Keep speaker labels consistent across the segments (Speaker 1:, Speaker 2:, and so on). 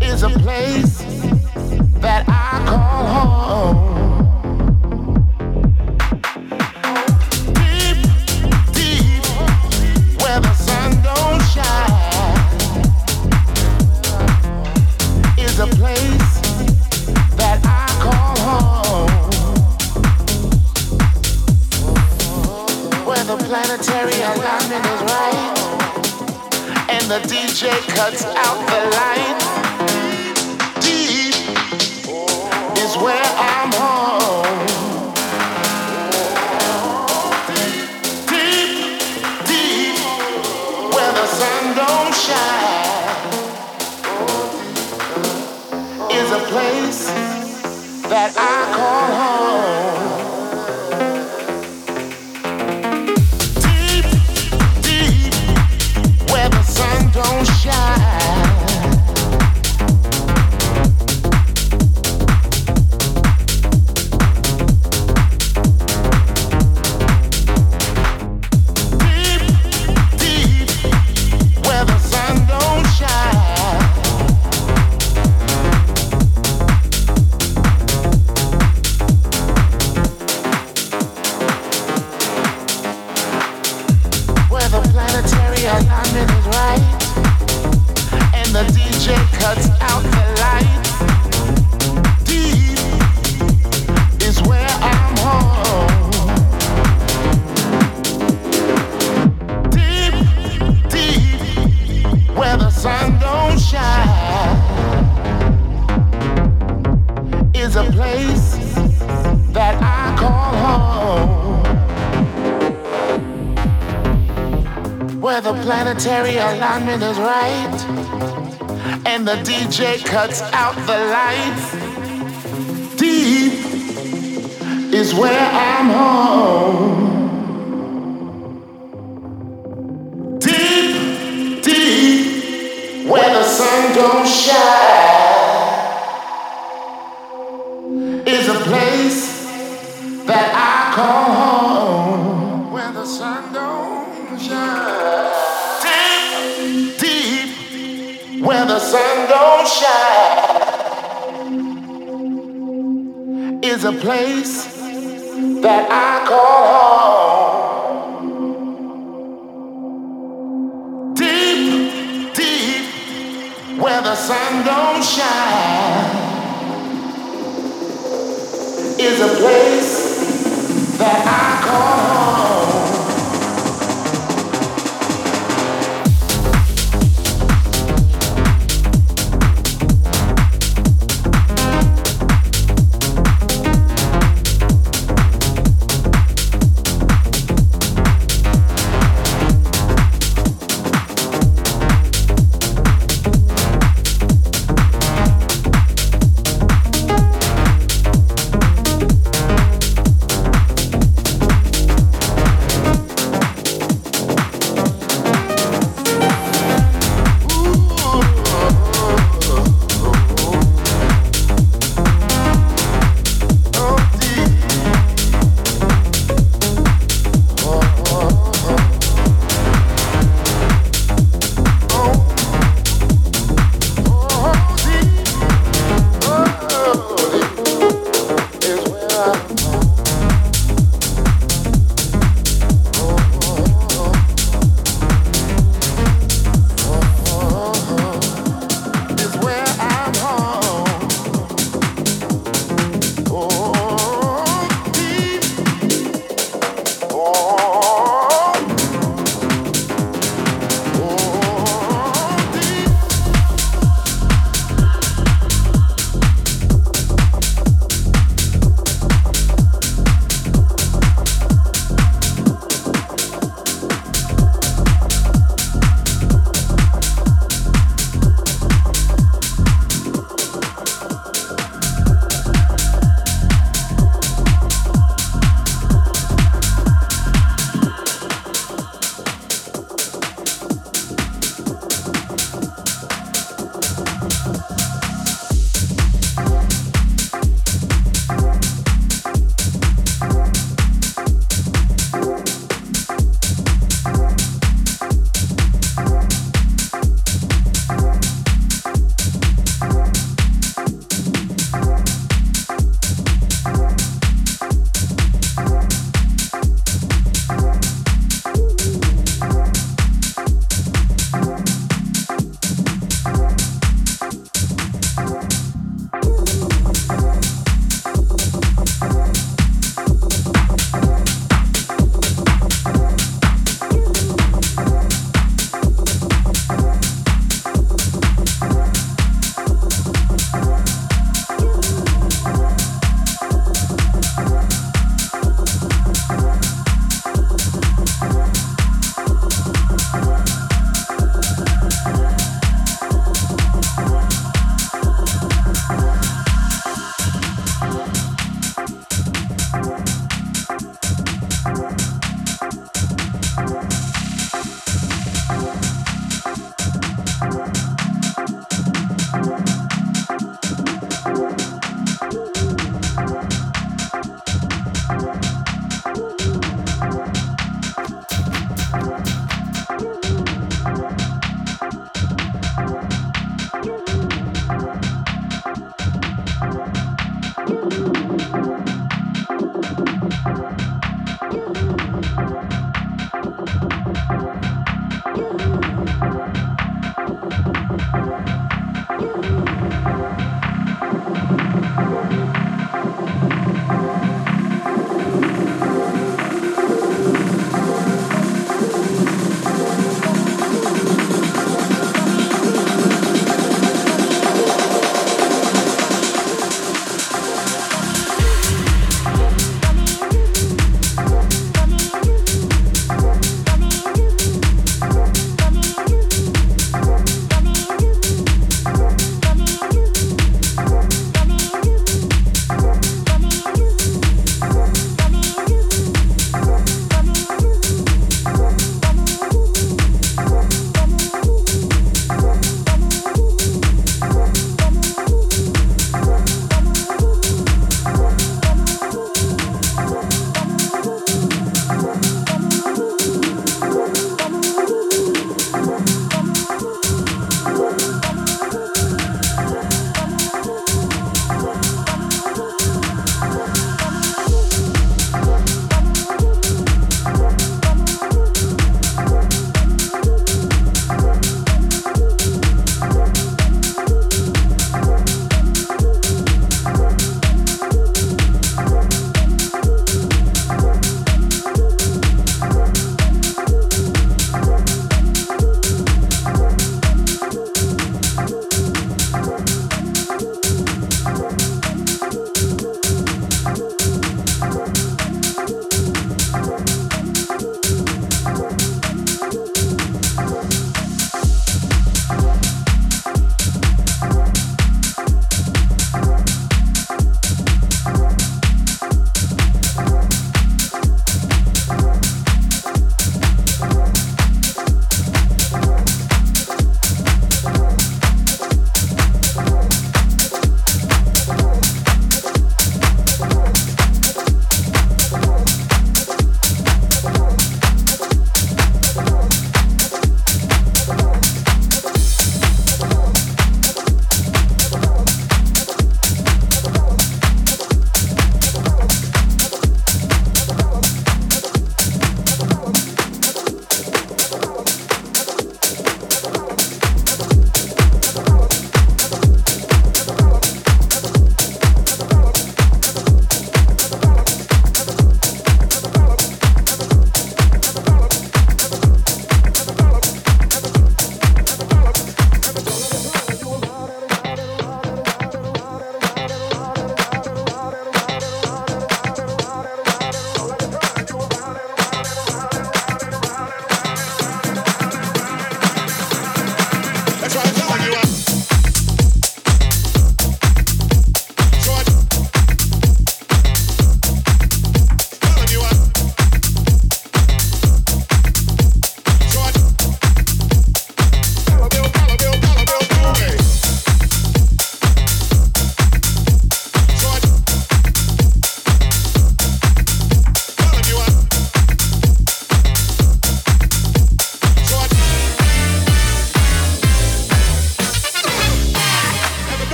Speaker 1: is a place is right. And the DJ cuts out the lights. Deep is where I'm home. where the sun don't shine is a place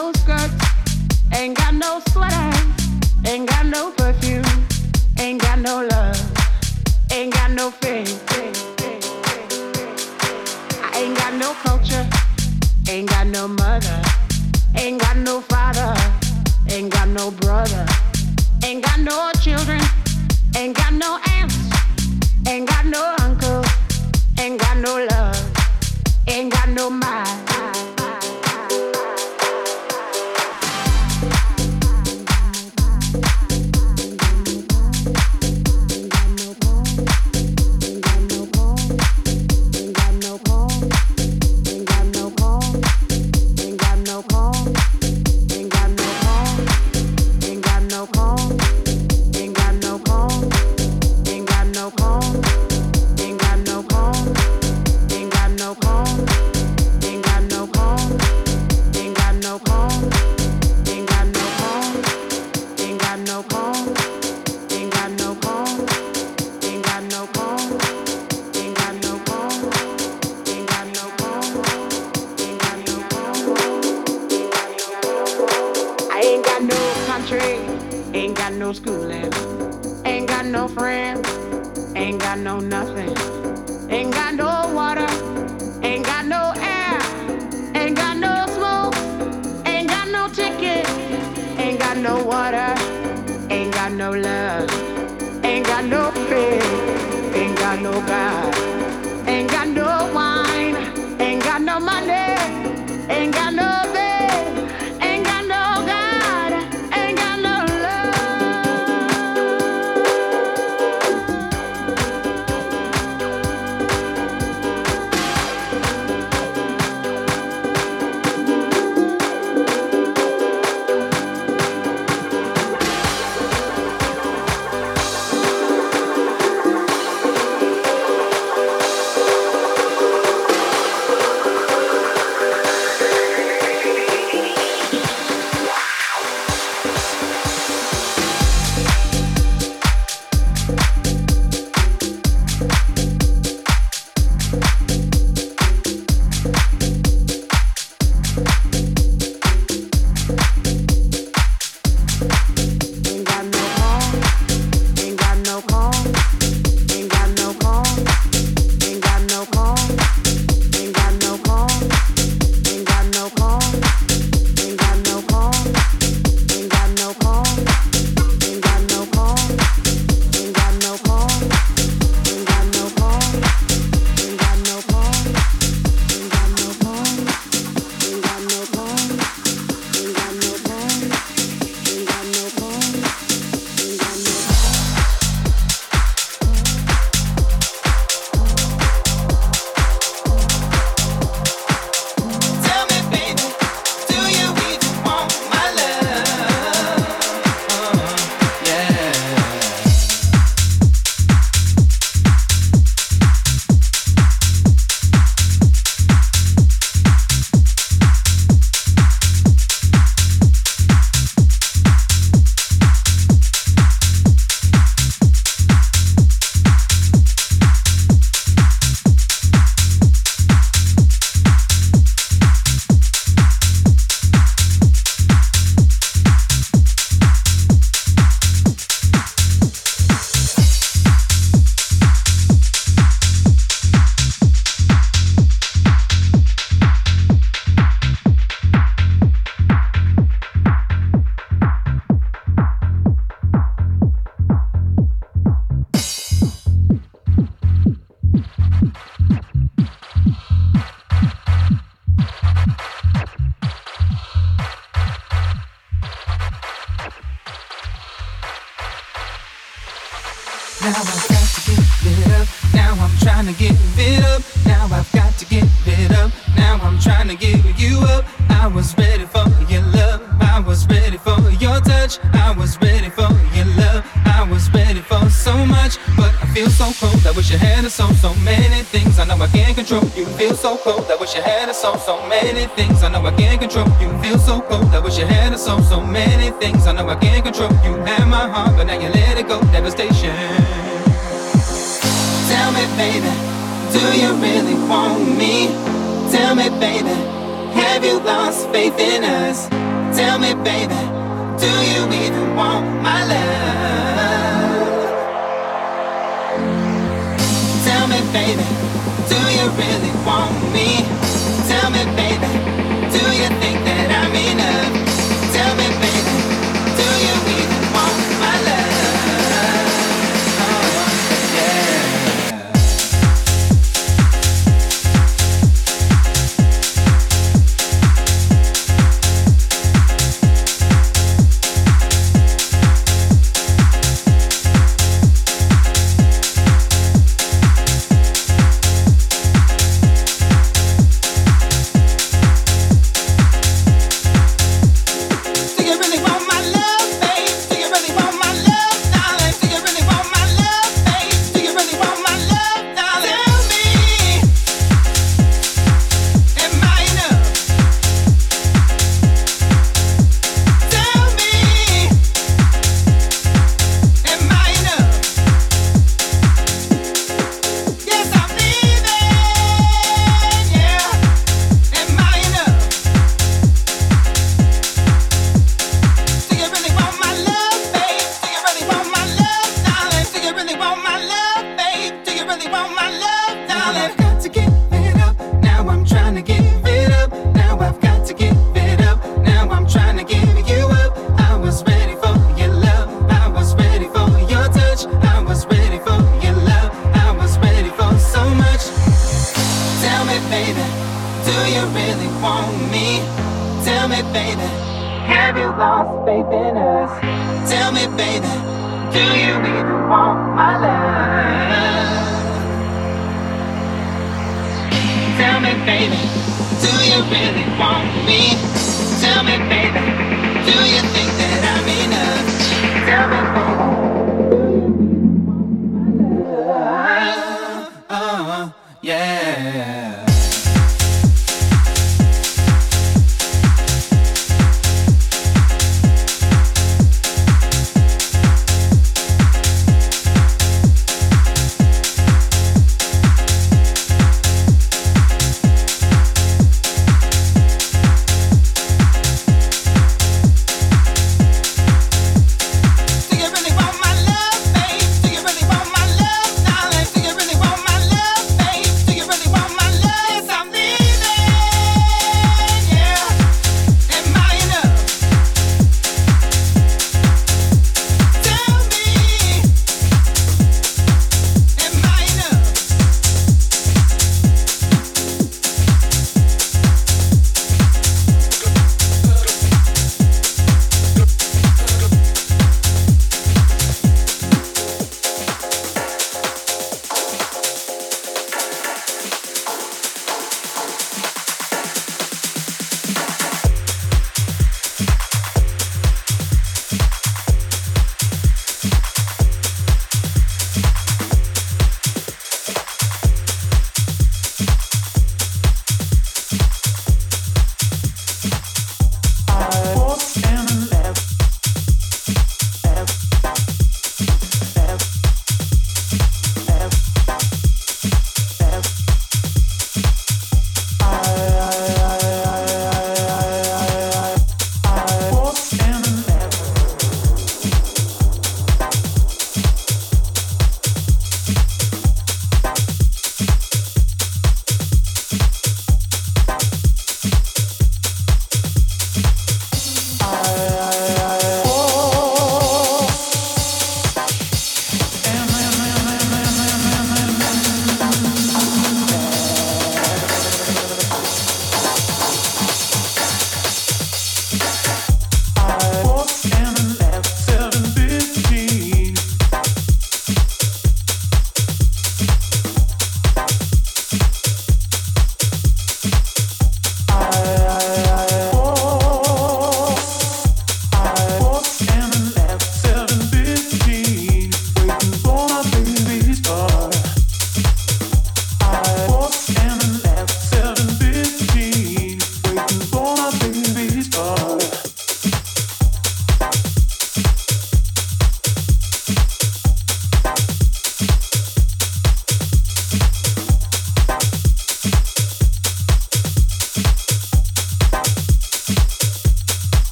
Speaker 2: no skirts, ain't got no sweater, ain't got no perfume, ain't got no love, ain't got no faith. I ain't got no culture, ain't got no mother, ain't got no father, ain't got no brother, ain't got no children, ain't got no aunts, ain't got no uncle, ain't got no love, ain't got no mind.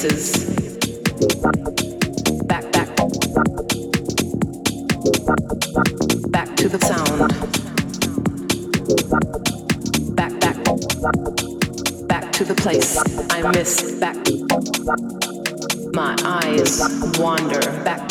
Speaker 3: Back, back. Back to the sound. Back, back. Back to the place I miss. Back. My eyes wander back